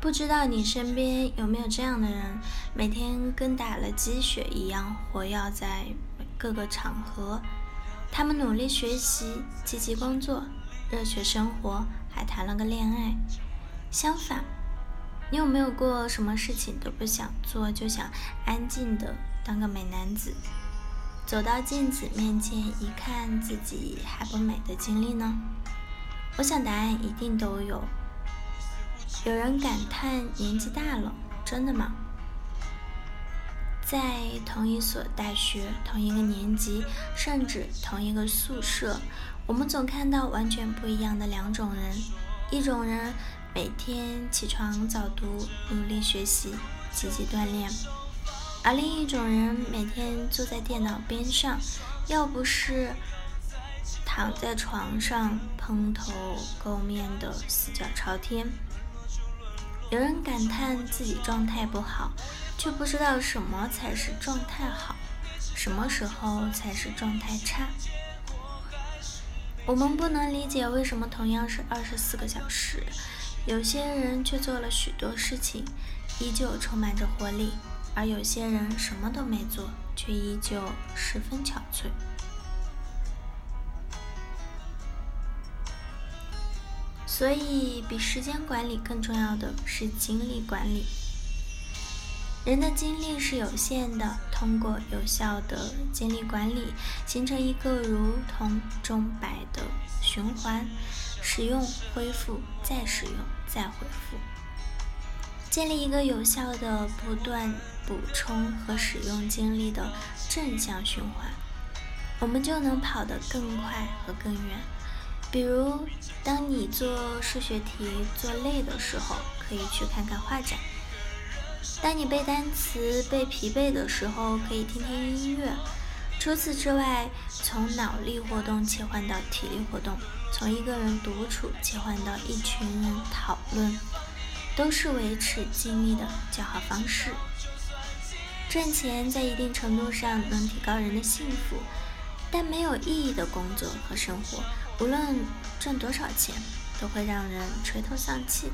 不知道你身边有没有这样的人，每天跟打了鸡血一样活跃在各个场合。他们努力学习，积极工作，热血生活，还谈了个恋爱。相反，你有没有过什么事情都不想做，就想安静的当个美男子？走到镜子面前一看自己还不美的经历呢？我想答案一定都有。有人感叹年纪大了，真的吗？在同一所大学、同一个年级，甚至同一个宿舍，我们总看到完全不一样的两种人：一种人每天起床早读、努力学习、积极锻炼。而另一种人每天坐在电脑边上，要不是躺在床上蓬头垢面的四脚朝天。有人感叹自己状态不好，却不知道什么才是状态好，什么时候才是状态差。我们不能理解为什么同样是二十四个小时，有些人却做了许多事情，依旧充满着活力。而有些人什么都没做，却依旧十分憔悴。所以，比时间管理更重要的是精力管理。人的精力是有限的，通过有效的精力管理，形成一个如同钟摆的循环：使用、恢复、再使用、再恢复。建立一个有效的、不断补充和使用精力的正向循环，我们就能跑得更快和更远。比如，当你做数学题做累的时候，可以去看看画展；当你背单词背疲惫的时候，可以听听音乐。除此之外，从脑力活动切换到体力活动，从一个人独处切换到一群人讨论。都是维持精力的较好方式。赚钱在一定程度上能提高人的幸福，但没有意义的工作和生活，无论赚多少钱，都会让人垂头丧气。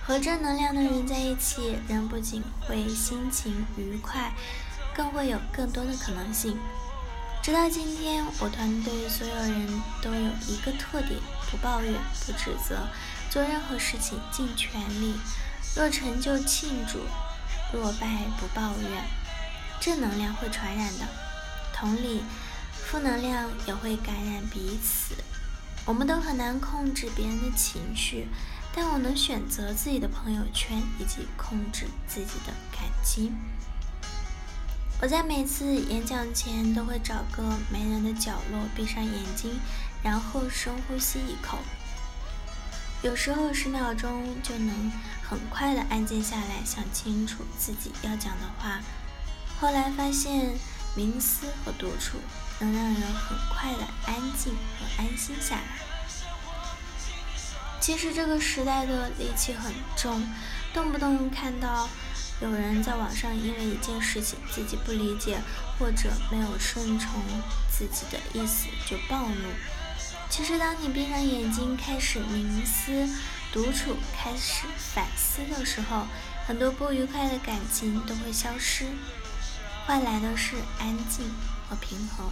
和正能量的人在一起，人不仅会心情愉快，更会有更多的可能性。直到今天，我团队所有人都有一个特点：不抱怨，不指责，做任何事情尽全力。若成就庆祝，若败不抱怨。正能量会传染的，同理，负能量也会感染彼此。我们都很难控制别人的情绪，但我能选择自己的朋友圈，以及控制自己的感情。我在每次演讲前都会找个没人的角落，闭上眼睛，然后深呼吸一口。有时候十秒钟就能很快的安静下来，想清楚自己要讲的话。后来发现冥思和独处能让人很快的安静和安心下来。其实这个时代的戾气很重，动不动看到。有人在网上因为一件事情自己不理解，或者没有顺从自己的意思就暴怒。其实，当你闭上眼睛开始冥思、独处、开始反思的时候，很多不愉快的感情都会消失，换来的是安静和平和。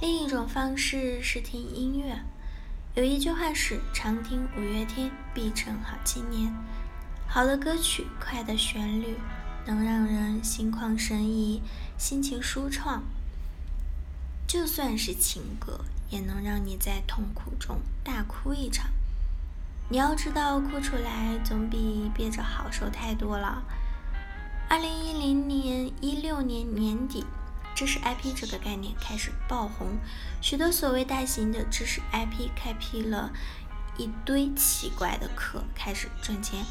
另一种方式是听音乐。有一句话是：常听五月天，必成好青年。好的歌曲，快的旋律，能让人心旷神怡，心情舒畅。就算是情歌，也能让你在痛苦中大哭一场。你要知道，哭出来总比憋着好受太多了。二零一零年、一六年年底，知识 IP 这个概念开始爆红，许多所谓大型的知识 IP 开辟了一堆奇怪的课，开始赚钱。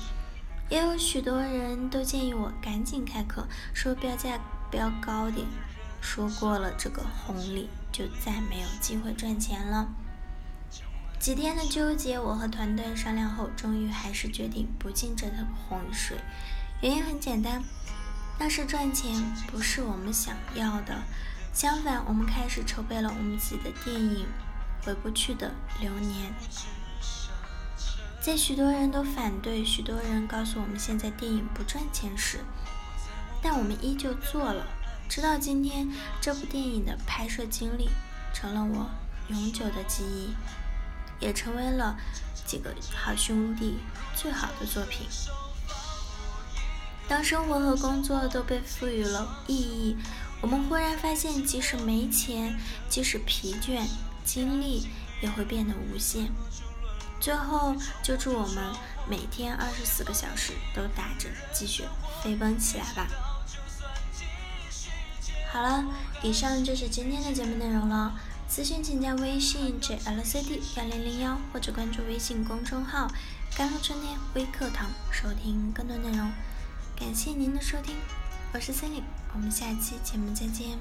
也有许多人都建议我赶紧开课，说标价标高点，说过了这个红利就再没有机会赚钱了。几天的纠结，我和团队商量后，终于还是决定不进这趟洪水。原因很简单，但是赚钱不是我们想要的。相反，我们开始筹备了我们自己的电影。回不去的流年。在许多人都反对，许多人告诉我们现在电影不赚钱时，但我们依旧做了。直到今天，这部电影的拍摄经历成了我永久的记忆，也成为了几个好兄弟最好的作品。当生活和工作都被赋予了意义，我们忽然发现，即使没钱，即使疲倦，精力也会变得无限。最后，就祝我们每天二十四个小时都打着鸡血飞奔起来吧！好了，以上就是今天的节目内容了。咨询请加微信 jlcd 幺零零幺，或者关注微信公众号“甘露春天微课堂”，收听更多内容。感谢您的收听，我是森林，我们下期节目再见。